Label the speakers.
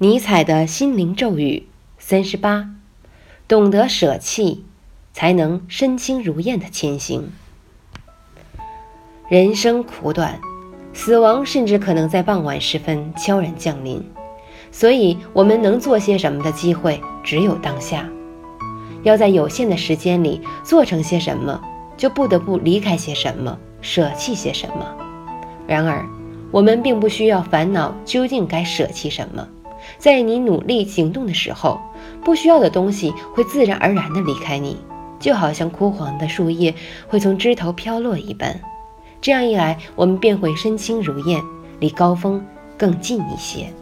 Speaker 1: 尼采的心灵咒语三十八：懂得舍弃，才能身轻如燕的前行。人生苦短，死亡甚至可能在傍晚时分悄然降临，所以我们能做些什么的机会只有当下。要在有限的时间里做成些什么，就不得不离开些什么，舍弃些什么。然而，我们并不需要烦恼究竟该舍弃什么。在你努力行动的时候，不需要的东西会自然而然地离开你，就好像枯黄的树叶会从枝头飘落一般。这样一来，我们便会身轻如燕，离高峰更近一些。